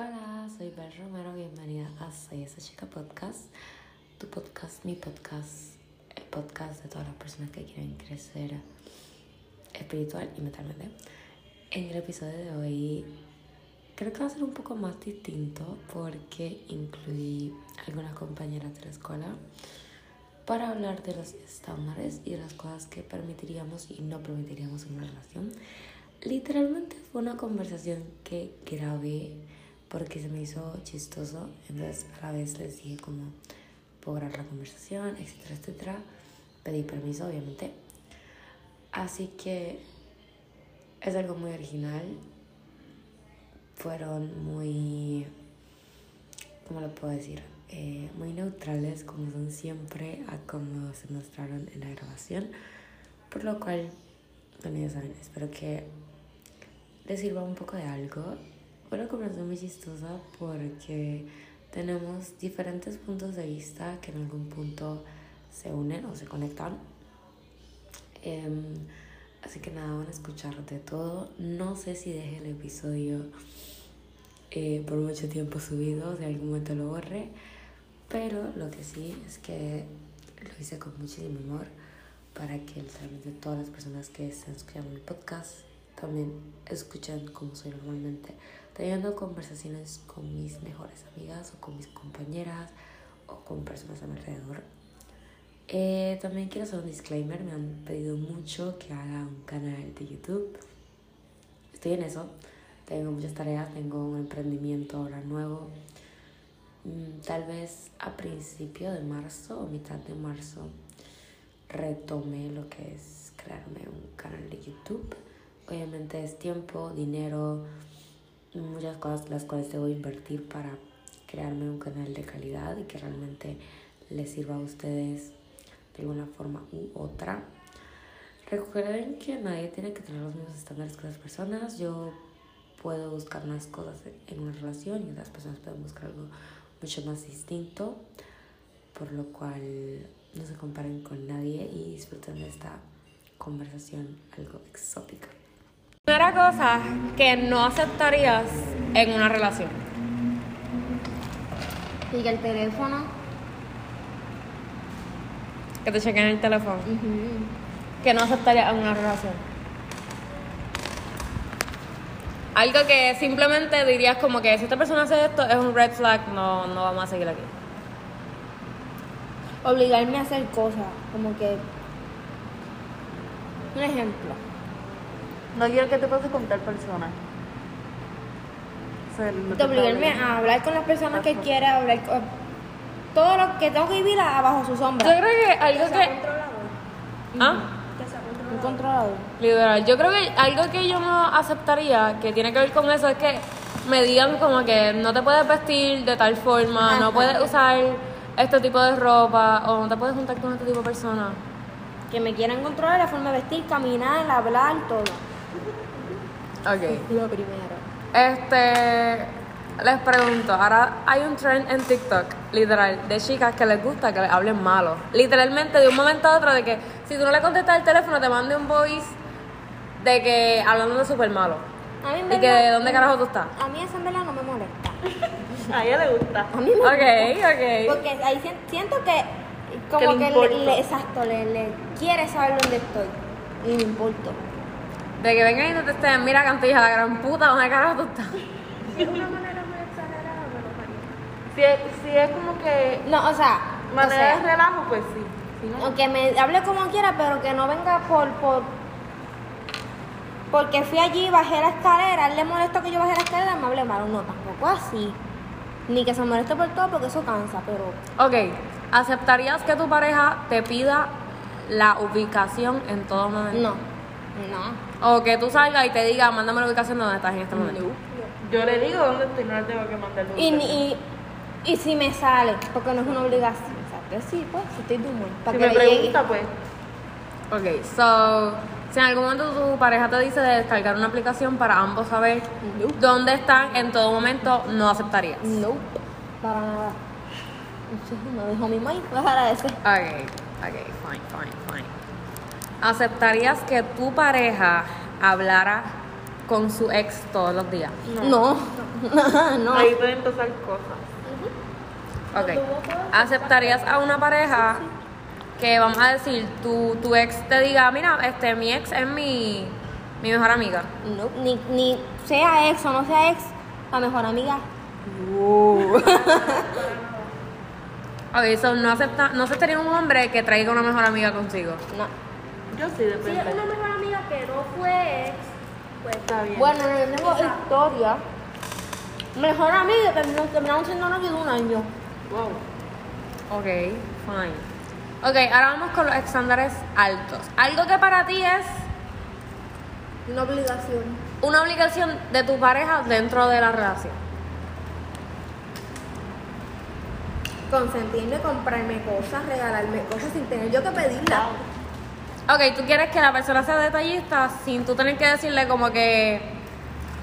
Hola, soy Bel Romero, bienvenida a Soy esa chica podcast, tu podcast, mi podcast, el podcast de todas las personas que quieren crecer espiritual y mentalmente. En el episodio de hoy creo que va a ser un poco más distinto porque incluí algunas compañeras de la escuela para hablar de los estándares y de las cosas que permitiríamos y no permitiríamos en una relación. Literalmente fue una conversación que grabé porque se me hizo chistoso. Entonces a la vez les dije como puedo grabar la conversación, etcétera, etcétera. Pedí permiso, obviamente. Así que es algo muy original. Fueron muy, ¿cómo lo puedo decir? Eh, muy neutrales como son siempre a como se mostraron en la grabación. Por lo cual, bueno, ya saben, espero que les sirva un poco de algo una conversación muy chistosa porque tenemos diferentes puntos de vista que en algún punto se unen o se conectan. Em, así que nada, van a escuchar de todo. No sé si deje el episodio eh, por mucho tiempo subido, si algún momento lo borre, pero lo que sí es que lo hice con muchísimo amor para que literalmente todas las personas que estén escuchando mi podcast también escuchen como soy normalmente teniendo conversaciones con mis mejores amigas o con mis compañeras o con personas a mi alrededor. Eh, también quiero hacer un disclaimer, me han pedido mucho que haga un canal de YouTube. Estoy en eso, tengo muchas tareas, tengo un emprendimiento ahora nuevo. Mm, tal vez a principio de marzo o mitad de marzo retome lo que es crearme un canal de YouTube. Obviamente es tiempo, dinero, muchas cosas las cuales debo invertir para crearme un canal de calidad y que realmente les sirva a ustedes de alguna forma u otra. Recuerden que nadie tiene que tener los mismos estándares que las personas. Yo puedo buscar unas cosas en una relación y otras personas pueden buscar algo mucho más distinto, por lo cual no se comparen con nadie y disfruten de esta conversación algo exótica. Primera cosa que no aceptarías en una relación. Y que el teléfono. Que te chequen el teléfono. Que no aceptarías en una relación. Algo que simplemente dirías como que si esta persona hace esto es un red flag, no, no vamos a seguir aquí. Obligarme a hacer cosas. Como que. Un ejemplo. No quiero que te pases con tal persona. O sea, no te obligarme a hablar con las personas que quiera, hablar con. Todo lo que tengo que vivir abajo su Yo sombra. creo que algo que. ¿Ah? Un controlador. Liberal. Yo creo que algo que yo no aceptaría que tiene que ver con eso es que me digan como que no te puedes vestir de tal forma, no puedes usar este tipo de ropa o no te puedes juntar con este tipo de personas. Que me quieran controlar la forma de vestir, caminar, hablar, todo. Ok. Lo primero. Este, les pregunto, ahora hay un trend en TikTok, literal, de chicas que les gusta que les hablen malo. Literalmente de un momento a otro de que si tú no le contestas el teléfono te mande un voice de que hablando de súper malo. A mí en Y que de dónde carajo tú estás. A mí eso en verdad no me molesta. A ella le gusta. A mí me Ok, gusta. ok. Porque ahí sien- siento que como Que le que, le, importo. le- exacto, le, le quiere saber dónde estoy. Y me importo. De que vengan y no te estén, mira cantilla, la gran puta, ¿dónde carajo tú estás? Si es una manera muy exagerada, me lo haría. Si es, si es como que No, o sea, o manera sea, de relajo, pues sí. Si no, o que me hable como quiera, pero que no venga por, por porque fui allí, bajé la escalera, a él le molestó que yo bajé la escalera, me hable malo. No, tampoco así. Ni que se moleste por todo, porque eso cansa, pero Ok, ¿aceptarías que tu pareja te pida la ubicación en todo momento? no, no. O que tú salgas y te diga, mándame la ubicación de donde estás en este momento. yo le digo dónde estoy, no le tengo que mandar Y, y, y si me sale, porque no es una obligación, ¿sabes? Sí, pues, si estoy. Para Si que me llegue. pregunta, pues. Ok, so, si en algún momento tu pareja te dice de descargar una aplicación para ambos saber Nope. dónde están en todo momento, no aceptarías. Nope, para nada. No dejo mi maíz, pues agradece. Ok, ok, fine, fine, fine. ¿Aceptarías que tu pareja hablara con su ex todos los días? No, no. Ahí pueden empezar cosas. Ok. ¿Aceptarías a una pareja que, vamos a decir, tu, tu ex te diga, mira, este, mi ex es mi, mi mejor amiga? No, ni, ni sea ex o no sea ex, la mejor amiga. Ok, eso no, acepta, no aceptaría un hombre que traiga una mejor amiga consigo. No. Yo sí, Si depende. es una mejor amiga que no fue ex, pues Está bien. Bueno, no tengo historia. Mejor amiga que nos terminamos siendo novios de un año. Wow. Ok, fine. Ok, ahora vamos con los estándares altos. Algo que para ti es Una obligación. una obligación de tu pareja dentro de la relación. Consentirme, comprarme cosas, regalarme cosas sin tener yo que pedirlas. Ok, tú quieres que la persona sea detallista sin tú tener que decirle como que...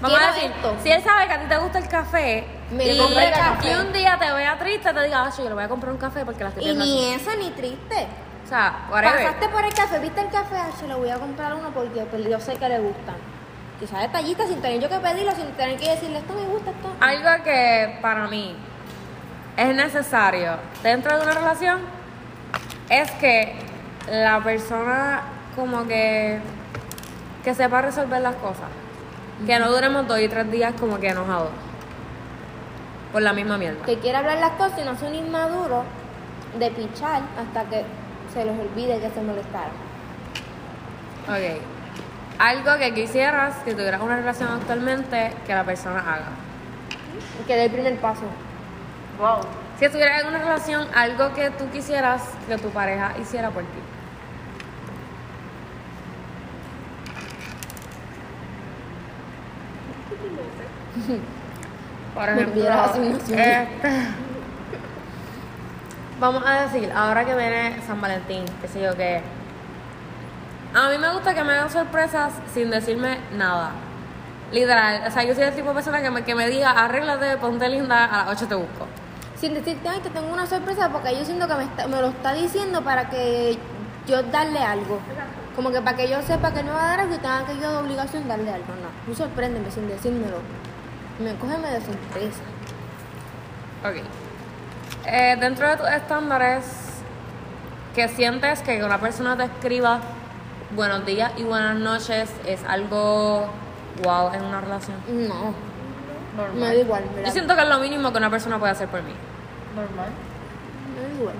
Vamos a decir, esto. si él sabe que a ti te gusta el café Me y, compra el café. y un día te vea triste, te diga, ah, yo le voy a comprar un café porque la estoy Y viendo ni así". eso ni triste. O sea, whatever. Pasaste por el café, viste el café, ah, se lo voy a comprar uno porque pues, yo sé que le gustan. Quizás detallista sin tener yo que pedirlo, sin tener que decirle esto me gusta, esto. Algo que para mí es necesario dentro de una relación es que la persona como que que sepa resolver las cosas. Que no duremos dos y tres días como que enojados. Por la misma mierda. Que quiera hablar las cosas y no sea un inmaduro de pichar hasta que se les olvide que se molestaron. Ok. Algo que quisieras que tuvieras una relación actualmente que la persona haga. Que dé el primer paso. Wow. Si estuvieras en una relación, algo que tú quisieras que tu pareja hiciera por ti. Por ejemplo, este, vamos a decir, ahora que viene San Valentín, qué sé yo qué. A mí me gusta que me hagan sorpresas sin decirme nada. Literal, o sea, yo soy el tipo de persona que me, que me diga, arréglate, ponte linda, a las 8 te busco. Sin decirte, ay, te tengo una sorpresa porque yo siento que me, está- me lo está diciendo para que yo darle algo. Como que para que yo sepa que me va a dar algo y tenga que yo de obligación darle algo. No, tú sorpréndeme sin decírmelo. Me cógeme de sorpresa. Ok. Eh, dentro de tus estándares, que sientes que una persona te escriba buenos días y buenas noches es algo wow en una relación? No, Normal. me da igual. ¿verdad? Yo siento que es lo mínimo que una persona puede hacer por mí. Normal. Me da igual.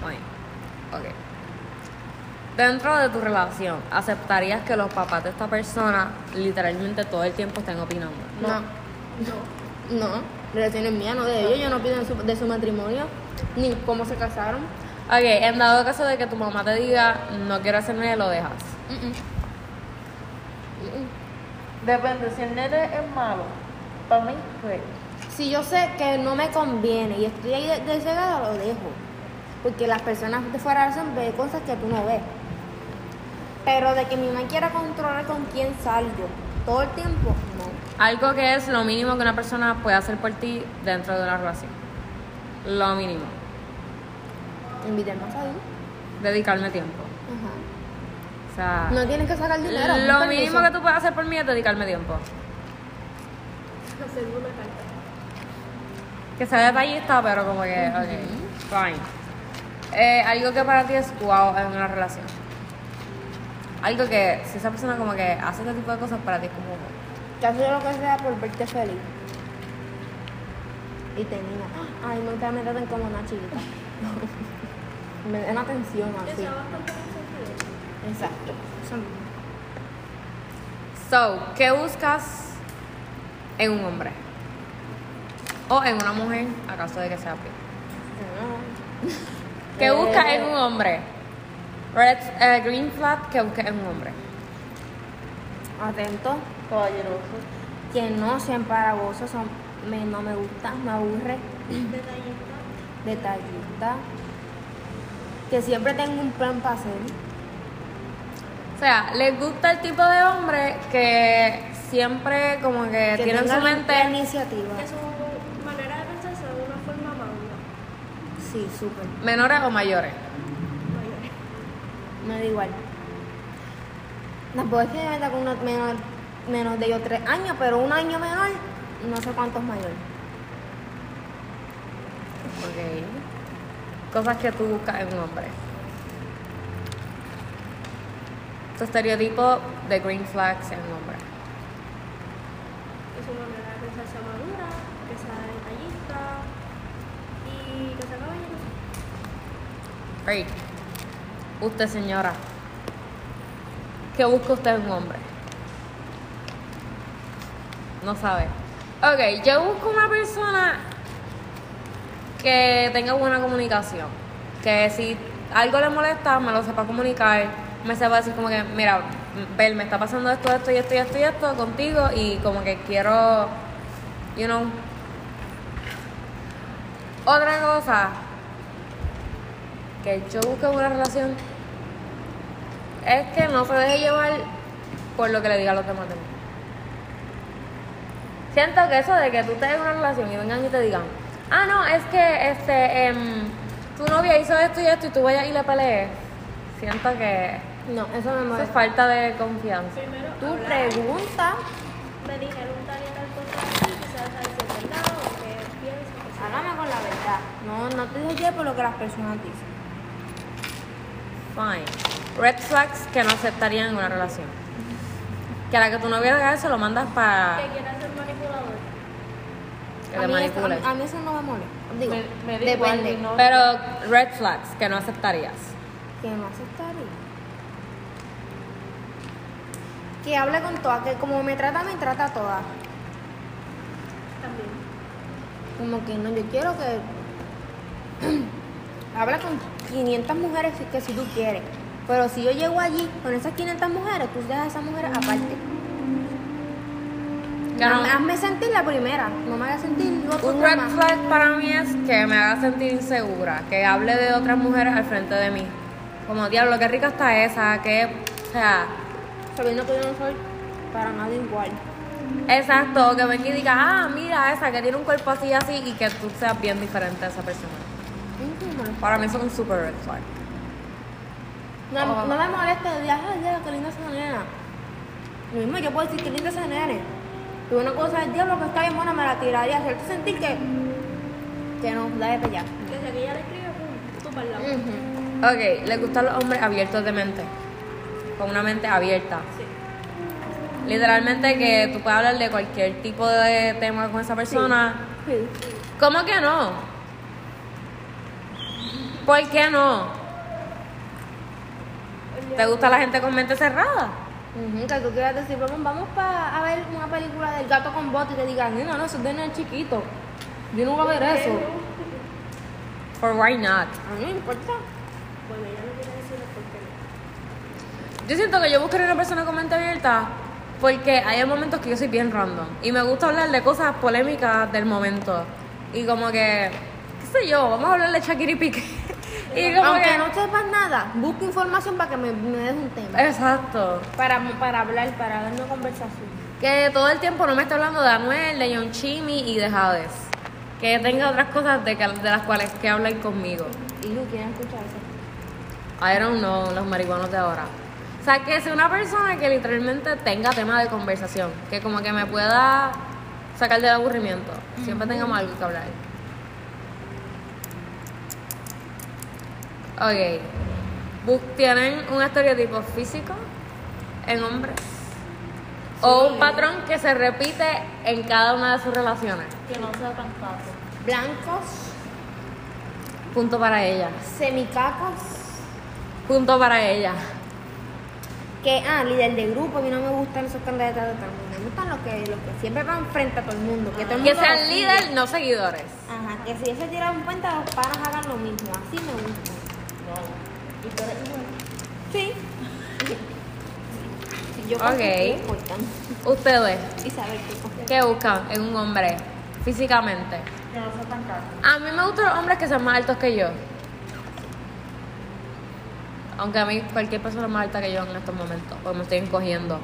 Fine. Ok. Dentro de tu relación, ¿aceptarías que los papás de esta persona literalmente todo el tiempo estén opinando? No. No. No. Relaciones mías, no de ellos. Yo no pido de su, de su matrimonio. Ni cómo se casaron. Ok, en dado caso de que tu mamá te diga, no quiero hacer nada, lo dejas. Depende, si el nene es malo, para mí, pues. Si yo sé que no me conviene y estoy ahí de, de cegada, lo dejo. Porque las personas de fuera hacen ve cosas que tú no ves. Pero de que mi mamá quiera controlar con quién salgo todo el tiempo, no. Algo que es lo mínimo que una persona puede hacer por ti dentro de una relación. Lo mínimo. Invitarme a salir. Dedicarme tiempo. Ajá. O sea, No tienes que sacar dinero. lo permiso. mínimo que tú puedes hacer por mí es dedicarme tiempo. Que sea detallista, pero como que, ok, fine. Eh, algo que para ti es wow en una relación. Algo que, si esa persona como que hace este tipo de cosas, para ti es como... Que hace lo que sea por verte feliz. Y te mira. Ay, nunca me traten como una chiquita. me den atención así. Exacto. Eso mismo. So, ¿qué buscas en un hombre? O en una mujer, acaso de que sea pri. ¿Qué Eh, buscas en un hombre? Red, eh, green flag, ¿qué buscas en un hombre? Atento. Caballeroso. Que no sean paragosos, son, me, no me gusta, me aburre. Detallista. Que siempre tengo un plan para hacer. O sea, les gusta el tipo de hombre que siempre como que, Que tiene en tenga su la mente iniciativa. Que su manera de pensar sea de una forma madura. Sí, súper. menores o mayores. Me da igual. Tampoco es que me meta con una menor menos de yo tres años, pero un año menor, no sé cuántos mayor. Ok. Cosas que tú buscas en un hombre. Tu estereotipo de green flags en un hombre. Es una manera de pensarse madura, que sea detallista y que sea caballero. Right. Usted, señora. ¿Qué busca usted un hombre? No sabe. Ok, yo busco una persona que tenga buena comunicación. Que si algo le molesta, me lo sepa comunicar. Me sepa decir como que, mira, Bel, me está pasando esto, esto y esto y esto y esto contigo y como que quiero, you know. Otra cosa que yo busco en una relación es que no se deje llevar por lo que le diga a los demás de mí. Siento que eso de que tú estés en una relación y vengan y te digan, ah, no, es que este, em, tu novia hizo esto y esto y tú vayas y le pelees. Siento que No, eso me eso es molesta. falta de confianza. Primero, Tú hablar. pregunta, Me dijeron tal y tal cosa así, quizás es verdad o qué piensas. qué sé yo. háblame con la verdad. No, no te dejes llevar por lo que las personas dicen. Fine. Red flags que no aceptarían en una relación. Que a la que tu novia haga eso lo mandas para Que quieras ser manipulador. que a, te mí eso, manipule. a, mí- a mí eso no me molesta. Digo, Me- me depende. no- Pero red flags que no aceptarías. que no aceptaría. Que hable con todas, que como me trata, me trata a todas. También. Como que no, yo quiero que habla con 500 mujeres que si tú quieres. Pero si yo llego allí con esas 500 mujeres, tú dejas a esas mujeres aparte. Claro. Hazme, sentir la primera, no me hagas sentir Un red flag para mí es que me haga sentir insegura, que hable de otras mujeres al frente de mí. Como, diablo, qué rica está esa, que, o sea, Sabiendo que yo no soy para nada igual. exacto, que venga y diga, ah, mira esa, que tiene un cuerpo así, así, y que tú seas bien diferente a esa persona. Para mí es un super red flag. No, Oh. no me molesta de ay, diablo, qué linda esa nena. Lo mismo yo puedo decir que linda esa nene. Pero una cosa es diablo que está bien buena, me la tiraría, hacerte sentir que. que no, la de pellar. Que si aquella le escribe, pum, tú para el lado. Ok, le gustan los hombres abiertos de mente, con una mente abierta. Sí. Literalmente que tú puedes hablar de cualquier tipo de tema con esa persona. Sí. ¿Cómo que no? ¿Por qué no? ¿Te gusta la gente con mente cerrada? Ujú, que tú quieras decir, vamos, vamos pa- a ver una película del gato con bote y te digan, no, no, eso es de nene chiquito. Yo no voy a ver eso. For why not? A mí me importa. Bueno, ella no quiere decir el por qué no. Yo siento que yo buscaría una persona con mente abierta porque hay momentos que yo soy bien random y me gusta hablar de cosas polémicas del momento. Y como que, qué sé yo, vamos a hablar de Shakira y Piqué. Y como Aunque que... no sepas nada, busca información para que me, me des un tema. Exacto. Para, para hablar, para dar una conversación. Que todo el tiempo no me está hablando de Anuel, de John Chimmy y de Hades. Que tenga otras cosas de, que- de las cuales que hablen conmigo. Y Lu, ¿quieren escuchar eso? I don't know, los marihuanos de ahora. O sea, que sea una persona que literalmente tenga tema de conversación. Que como que me pueda sacar del aburrimiento. Siempre tengamos algo que hablar. Ok. ¿Tienen un estereotipo físico en hombres? O un patrón que se repite en cada una de sus relaciones. Que no sea tan caso. Blancos, Punto para ella. semicacos, Punto para ella. que, ah, líder de grupo, a mí no me gustan esos candidatos de todo el mundo. Me gustan los que, los que siempre van frente a todo el mundo. Que, todo el mundo sean líder, no seguidores. Ajá, que si ellos se tiran un puente, los panas hagan lo mismo. Así me gusta. Y tú eres igual. Sí. Yo Ok. Ustedes. Y saber qué ¿Qué buscan en un hombre físicamente? Que no sea tan caso. A mí me gustan los hombres que sean más altos que yo. Aunque a mí cualquier persona es más alta que yo en estos momentos, porque me estoy encogiendo.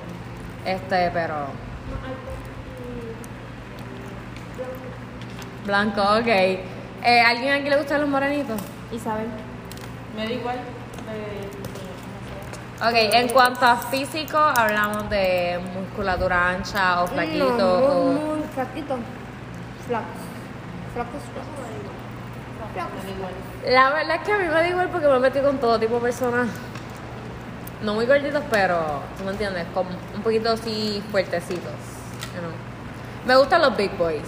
Este, pero. Blanco, ok. Eh, ¿Alguien aquí le gustan los morenitos? Isabel. Me da igual Ok, en cuanto a físico, hablamos de musculatura ancha o flaquito No, o... muy, flaquito. Flacos. Flacos, flacos. Flacos. La verdad es que a mí me da igual porque me he metido con todo tipo de personas. No muy gorditos, pero tú me entiendes, como un poquito así fuertecitos. you know. Me gustan los big boys.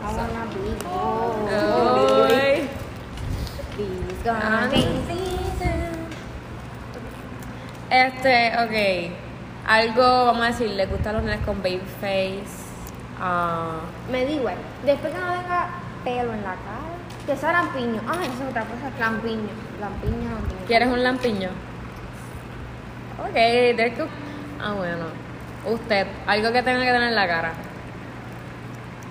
I wanna be bold. Ay. It's gonna be season. Este, ok. Algo, vamos a decir, le gustan los nenes con baby face. Ah, Me da igual. Después que no tenga pelo en la cara. Que sea lampiño. Ay, esa es otra cosa. Lampiño. Lampiño, lampiño. ¿Quieres un lampiño? Ok, there's que... Ah, bueno. Usted, algo que tenga que tener en la cara.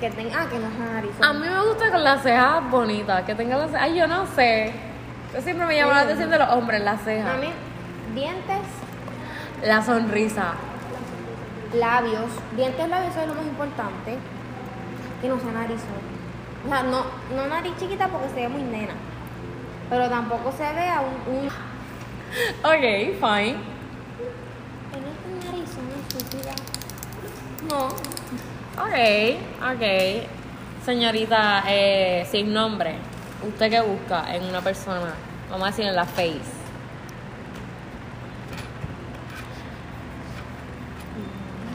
Que tenga. Ah, que no sea nariz. A mí me gusta con las cejas bonitas, que tenga las cejas. Ay, yo no sé. Yo siempre me llama la atención de los hombres, las A cejas. mí, dientes, La sonrisa. labios. Dientes, labios es lo más importante. Que no sea nariz. O sea, no, no nariz chiquita porque se ve muy nena. Pero tampoco se vea un. un... Ok, fine. En esta nariz son estúpida. No. Ok, ok. Señorita, eh, sin nombre, ¿usted qué busca en una persona? Vamos a decir en la face.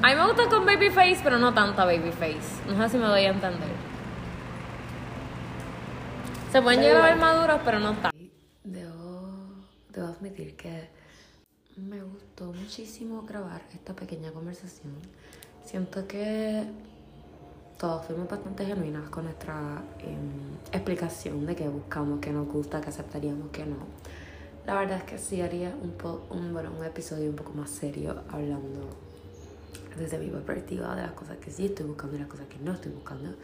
A mí me gusta con baby face, pero no tanta baby face. No sé si me doy a entender. Se pueden llegar a ver maduros, pero no tanto. Debo, debo admitir que me gustó muchísimo grabar esta pequeña conversación. Siento que todos fuimos bastante genuinas con nuestra em, explicación de qué buscamos, qué nos gusta, qué aceptaríamos, qué no. La verdad es que sí haría un, po- un, bueno, un episodio un poco más serio hablando desde mi perspectiva de las cosas que sí estoy buscando y las cosas que no estoy buscando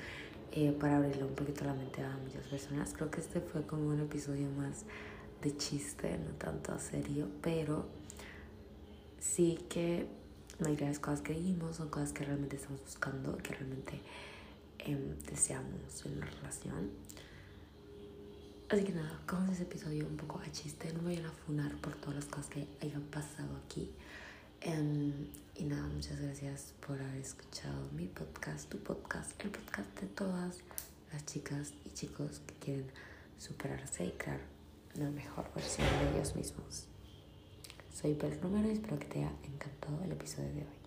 eh, para abrirle un poquito la mente a muchas personas. Creo que este fue como un episodio más de chiste, no tanto serio, pero sí que la mayoría de las cosas que dijimos son cosas que realmente estamos buscando, que realmente em, deseamos en una relación. Así que nada, como ese episodio un poco a chiste, no me vayan a funar por todas las cosas que hayan pasado aquí. Em, y nada, muchas gracias por haber escuchado mi podcast, tu podcast, el podcast de todas las chicas y chicos que quieren superarse y crear la mejor versión de ellos mismos. Soy Bel Romero y espero que te haya encantado el episodio de hoy.